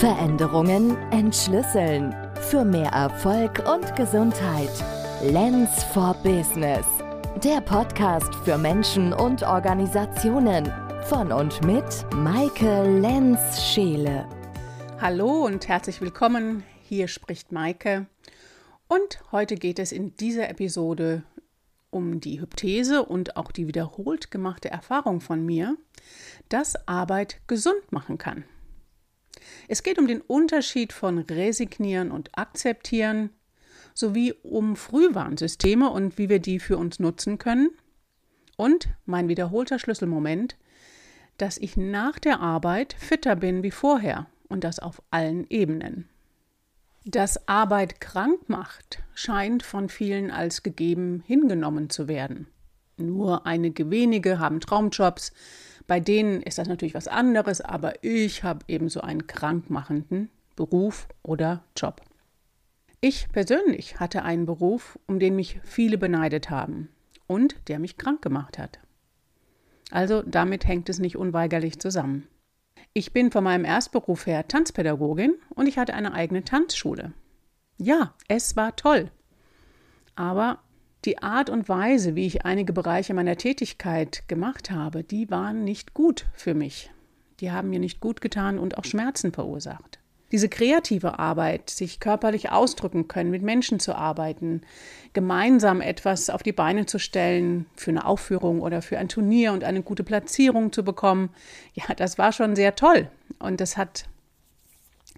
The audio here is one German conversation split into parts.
Veränderungen entschlüsseln. Für mehr Erfolg und Gesundheit. Lens for Business. Der Podcast für Menschen und Organisationen. Von und mit Maike Lenz-Scheele. Hallo und herzlich willkommen. Hier spricht Maike. Und heute geht es in dieser Episode um die Hypthese und auch die wiederholt gemachte Erfahrung von mir, dass Arbeit gesund machen kann. Es geht um den Unterschied von Resignieren und Akzeptieren sowie um Frühwarnsysteme und wie wir die für uns nutzen können. Und mein wiederholter Schlüsselmoment, dass ich nach der Arbeit fitter bin wie vorher und das auf allen Ebenen. Dass Arbeit krank macht, scheint von vielen als gegeben hingenommen zu werden. Nur einige wenige haben Traumjobs, bei denen ist das natürlich was anderes, aber ich habe ebenso einen krankmachenden Beruf oder Job. Ich persönlich hatte einen Beruf, um den mich viele beneidet haben und der mich krank gemacht hat. Also damit hängt es nicht unweigerlich zusammen. Ich bin von meinem Erstberuf her Tanzpädagogin und ich hatte eine eigene Tanzschule. Ja, es war toll. Aber die Art und Weise, wie ich einige Bereiche meiner Tätigkeit gemacht habe, die waren nicht gut für mich. Die haben mir nicht gut getan und auch Schmerzen verursacht. Diese kreative Arbeit, sich körperlich ausdrücken können, mit Menschen zu arbeiten, gemeinsam etwas auf die Beine zu stellen für eine Aufführung oder für ein Turnier und eine gute Platzierung zu bekommen, ja, das war schon sehr toll. Und das hat,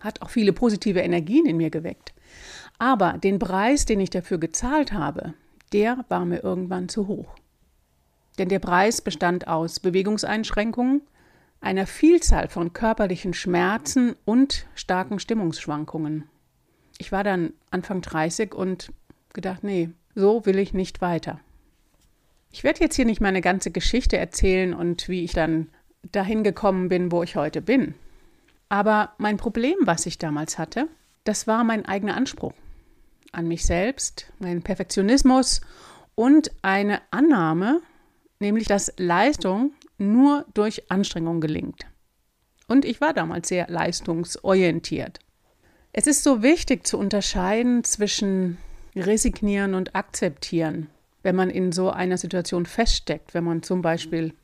hat auch viele positive Energien in mir geweckt. Aber den Preis, den ich dafür gezahlt habe, der war mir irgendwann zu hoch. Denn der Preis bestand aus Bewegungseinschränkungen, einer Vielzahl von körperlichen Schmerzen und starken Stimmungsschwankungen. Ich war dann Anfang 30 und gedacht, nee, so will ich nicht weiter. Ich werde jetzt hier nicht meine ganze Geschichte erzählen und wie ich dann dahin gekommen bin, wo ich heute bin. Aber mein Problem, was ich damals hatte, das war mein eigener Anspruch an mich selbst, mein Perfektionismus und eine Annahme, nämlich dass Leistung nur durch Anstrengung gelingt. Und ich war damals sehr leistungsorientiert. Es ist so wichtig zu unterscheiden zwischen resignieren und akzeptieren, wenn man in so einer Situation feststeckt, wenn man zum Beispiel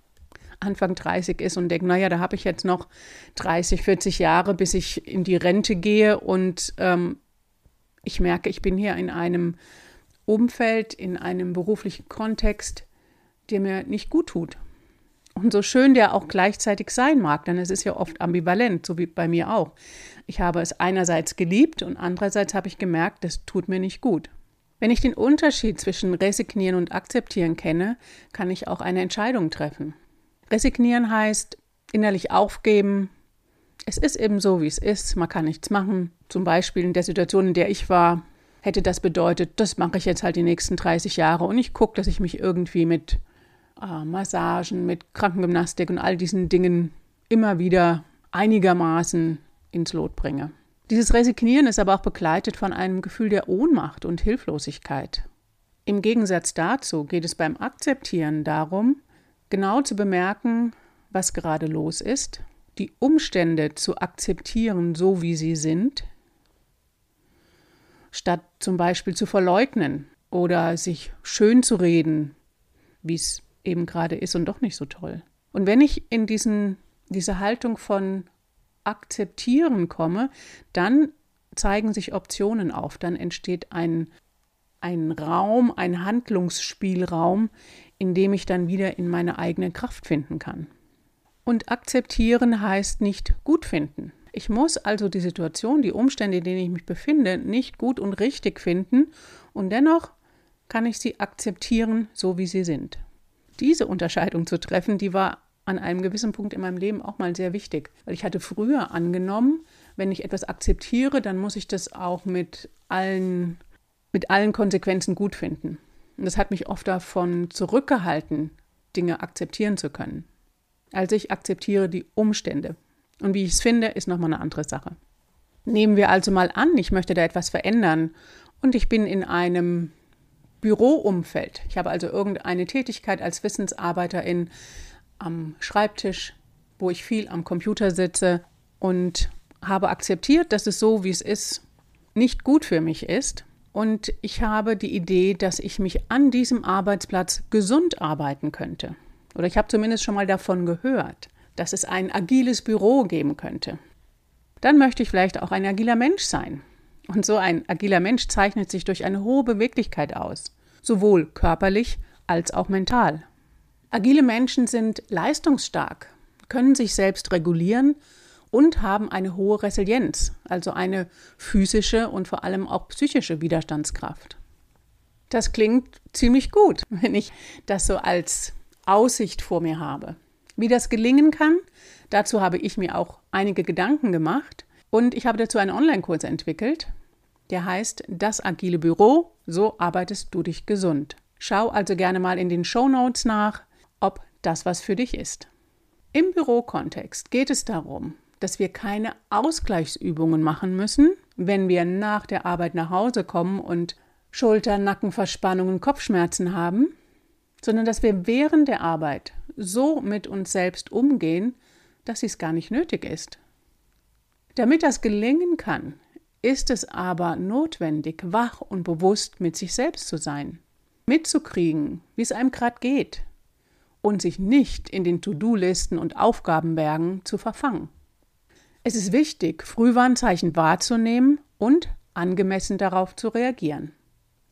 Anfang 30 ist und denkt, naja, da habe ich jetzt noch 30, 40 Jahre, bis ich in die Rente gehe und ähm, ich merke, ich bin hier in einem Umfeld, in einem beruflichen Kontext, der mir nicht gut tut. Und so schön der auch gleichzeitig sein mag, denn es ist ja oft ambivalent, so wie bei mir auch. Ich habe es einerseits geliebt und andererseits habe ich gemerkt, das tut mir nicht gut. Wenn ich den Unterschied zwischen resignieren und akzeptieren kenne, kann ich auch eine Entscheidung treffen. Resignieren heißt innerlich aufgeben, es ist eben so, wie es ist, man kann nichts machen. Zum Beispiel in der Situation, in der ich war, hätte das bedeutet, das mache ich jetzt halt die nächsten 30 Jahre und ich gucke, dass ich mich irgendwie mit äh, Massagen, mit Krankengymnastik und all diesen Dingen immer wieder einigermaßen ins Lot bringe. Dieses Resignieren ist aber auch begleitet von einem Gefühl der Ohnmacht und Hilflosigkeit. Im Gegensatz dazu geht es beim Akzeptieren darum, genau zu bemerken, was gerade los ist die Umstände zu akzeptieren, so wie sie sind, statt zum Beispiel zu verleugnen oder sich schön zu reden, wie es eben gerade ist und doch nicht so toll. Und wenn ich in diesen, diese Haltung von akzeptieren komme, dann zeigen sich Optionen auf, dann entsteht ein, ein Raum, ein Handlungsspielraum, in dem ich dann wieder in meine eigene Kraft finden kann. Und akzeptieren heißt nicht gut finden. Ich muss also die Situation, die Umstände, in denen ich mich befinde, nicht gut und richtig finden und dennoch kann ich sie akzeptieren, so wie sie sind. Diese Unterscheidung zu treffen, die war an einem gewissen Punkt in meinem Leben auch mal sehr wichtig, weil ich hatte früher angenommen, wenn ich etwas akzeptiere, dann muss ich das auch mit allen mit allen Konsequenzen gut finden. Und das hat mich oft davon zurückgehalten, Dinge akzeptieren zu können. Also ich akzeptiere die Umstände. Und wie ich es finde, ist nochmal eine andere Sache. Nehmen wir also mal an, ich möchte da etwas verändern und ich bin in einem Büroumfeld. Ich habe also irgendeine Tätigkeit als Wissensarbeiterin am Schreibtisch, wo ich viel am Computer sitze und habe akzeptiert, dass es so, wie es ist, nicht gut für mich ist. Und ich habe die Idee, dass ich mich an diesem Arbeitsplatz gesund arbeiten könnte. Oder ich habe zumindest schon mal davon gehört, dass es ein agiles Büro geben könnte. Dann möchte ich vielleicht auch ein agiler Mensch sein. Und so ein agiler Mensch zeichnet sich durch eine hohe Beweglichkeit aus, sowohl körperlich als auch mental. Agile Menschen sind leistungsstark, können sich selbst regulieren und haben eine hohe Resilienz, also eine physische und vor allem auch psychische Widerstandskraft. Das klingt ziemlich gut, wenn ich das so als Aussicht vor mir habe. Wie das gelingen kann, dazu habe ich mir auch einige Gedanken gemacht und ich habe dazu einen Online-Kurs entwickelt, der heißt Das agile Büro, so arbeitest du dich gesund. Schau also gerne mal in den Show Notes nach, ob das was für dich ist. Im Bürokontext geht es darum, dass wir keine Ausgleichsübungen machen müssen, wenn wir nach der Arbeit nach Hause kommen und Schulter, Nackenverspannungen, Kopfschmerzen haben, sondern dass wir während der Arbeit so mit uns selbst umgehen, dass es gar nicht nötig ist. Damit das gelingen kann, ist es aber notwendig, wach und bewusst mit sich selbst zu sein, mitzukriegen, wie es einem gerade geht und sich nicht in den To-Do-Listen und Aufgabenbergen zu verfangen. Es ist wichtig, Frühwarnzeichen wahrzunehmen und angemessen darauf zu reagieren.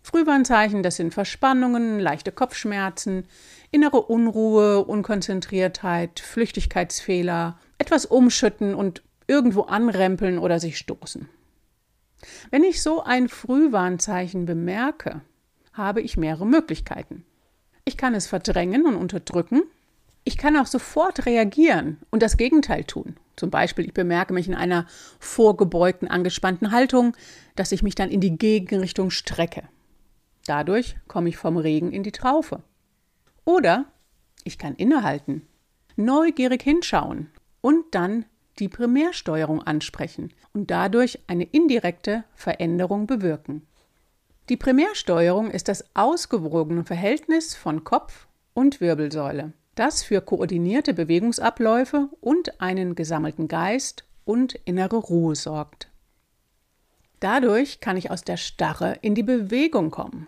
Frühwarnzeichen, das sind Verspannungen, leichte Kopfschmerzen, innere Unruhe, Unkonzentriertheit, Flüchtigkeitsfehler, etwas umschütten und irgendwo anrempeln oder sich stoßen. Wenn ich so ein Frühwarnzeichen bemerke, habe ich mehrere Möglichkeiten. Ich kann es verdrängen und unterdrücken. Ich kann auch sofort reagieren und das Gegenteil tun. Zum Beispiel, ich bemerke mich in einer vorgebeugten, angespannten Haltung, dass ich mich dann in die Gegenrichtung strecke. Dadurch komme ich vom Regen in die Traufe. Oder ich kann innehalten, neugierig hinschauen und dann die Primärsteuerung ansprechen und dadurch eine indirekte Veränderung bewirken. Die Primärsteuerung ist das ausgewogene Verhältnis von Kopf und Wirbelsäule das für koordinierte Bewegungsabläufe und einen gesammelten Geist und innere Ruhe sorgt. Dadurch kann ich aus der Starre in die Bewegung kommen.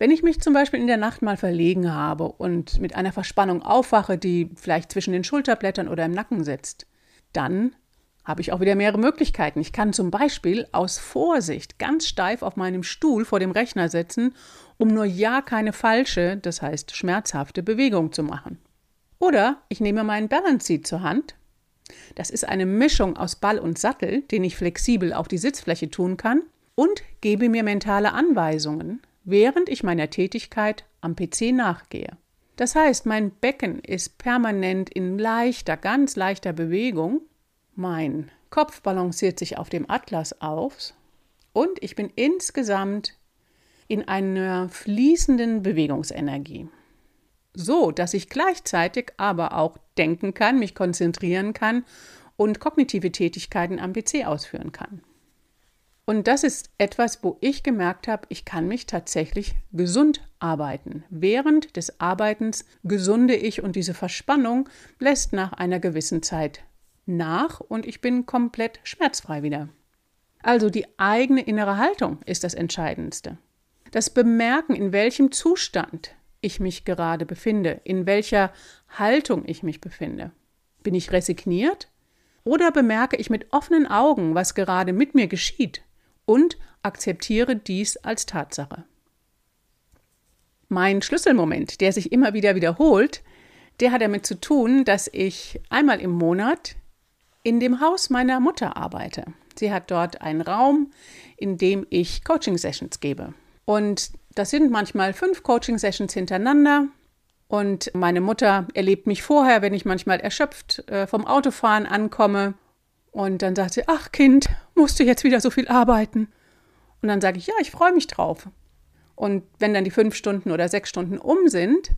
Wenn ich mich zum Beispiel in der Nacht mal verlegen habe und mit einer Verspannung aufwache, die vielleicht zwischen den Schulterblättern oder im Nacken sitzt, dann habe ich auch wieder mehrere Möglichkeiten. Ich kann zum Beispiel aus Vorsicht ganz steif auf meinem Stuhl vor dem Rechner sitzen, um nur ja keine falsche, das heißt schmerzhafte Bewegung zu machen. Oder ich nehme meinen Balance Seat zur Hand. Das ist eine Mischung aus Ball und Sattel, den ich flexibel auf die Sitzfläche tun kann und gebe mir mentale Anweisungen, während ich meiner Tätigkeit am PC nachgehe. Das heißt, mein Becken ist permanent in leichter, ganz leichter Bewegung. Mein Kopf balanciert sich auf dem Atlas auf und ich bin insgesamt in einer fließenden Bewegungsenergie so, dass ich gleichzeitig aber auch denken kann, mich konzentrieren kann und kognitive Tätigkeiten am PC ausführen kann. Und das ist etwas, wo ich gemerkt habe, ich kann mich tatsächlich gesund arbeiten. Während des Arbeitens gesunde ich und diese Verspannung lässt nach einer gewissen Zeit nach und ich bin komplett schmerzfrei wieder. Also die eigene innere Haltung ist das Entscheidendste. Das Bemerken, in welchem Zustand ich mich gerade befinde, in welcher Haltung ich mich befinde. Bin ich resigniert oder bemerke ich mit offenen Augen, was gerade mit mir geschieht und akzeptiere dies als Tatsache? Mein Schlüsselmoment, der sich immer wieder wiederholt, der hat damit zu tun, dass ich einmal im Monat in dem Haus meiner Mutter arbeite. Sie hat dort einen Raum, in dem ich Coaching-Sessions gebe. Und das sind manchmal fünf Coaching-Sessions hintereinander. Und meine Mutter erlebt mich vorher, wenn ich manchmal erschöpft äh, vom Autofahren ankomme. Und dann sagt sie, ach Kind, musst du jetzt wieder so viel arbeiten? Und dann sage ich, ja, ich freue mich drauf. Und wenn dann die fünf Stunden oder sechs Stunden um sind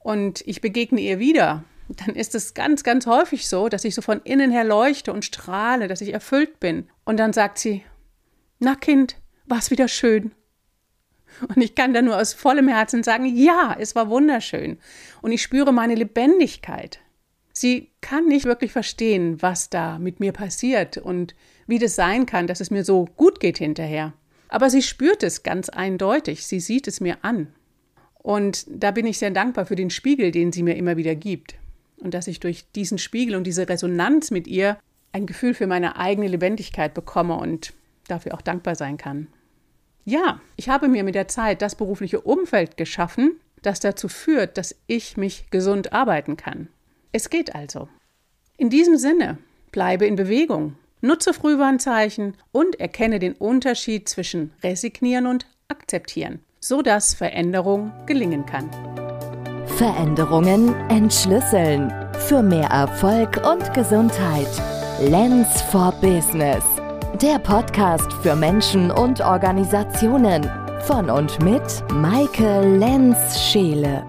und ich begegne ihr wieder, dann ist es ganz, ganz häufig so, dass ich so von innen her leuchte und strahle, dass ich erfüllt bin. Und dann sagt sie, na Kind, war es wieder schön. Und ich kann da nur aus vollem Herzen sagen, ja, es war wunderschön. Und ich spüre meine Lebendigkeit. Sie kann nicht wirklich verstehen, was da mit mir passiert und wie das sein kann, dass es mir so gut geht hinterher. Aber sie spürt es ganz eindeutig, sie sieht es mir an. Und da bin ich sehr dankbar für den Spiegel, den sie mir immer wieder gibt. Und dass ich durch diesen Spiegel und diese Resonanz mit ihr ein Gefühl für meine eigene Lebendigkeit bekomme und dafür auch dankbar sein kann. Ja, ich habe mir mit der Zeit das berufliche Umfeld geschaffen, das dazu führt, dass ich mich gesund arbeiten kann. Es geht also. In diesem Sinne, bleibe in Bewegung, nutze Frühwarnzeichen und erkenne den Unterschied zwischen resignieren und akzeptieren, sodass Veränderung gelingen kann. Veränderungen entschlüsseln. Für mehr Erfolg und Gesundheit. Lens for Business. Der Podcast für Menschen und Organisationen. Von und mit Maike Lenz-Scheele.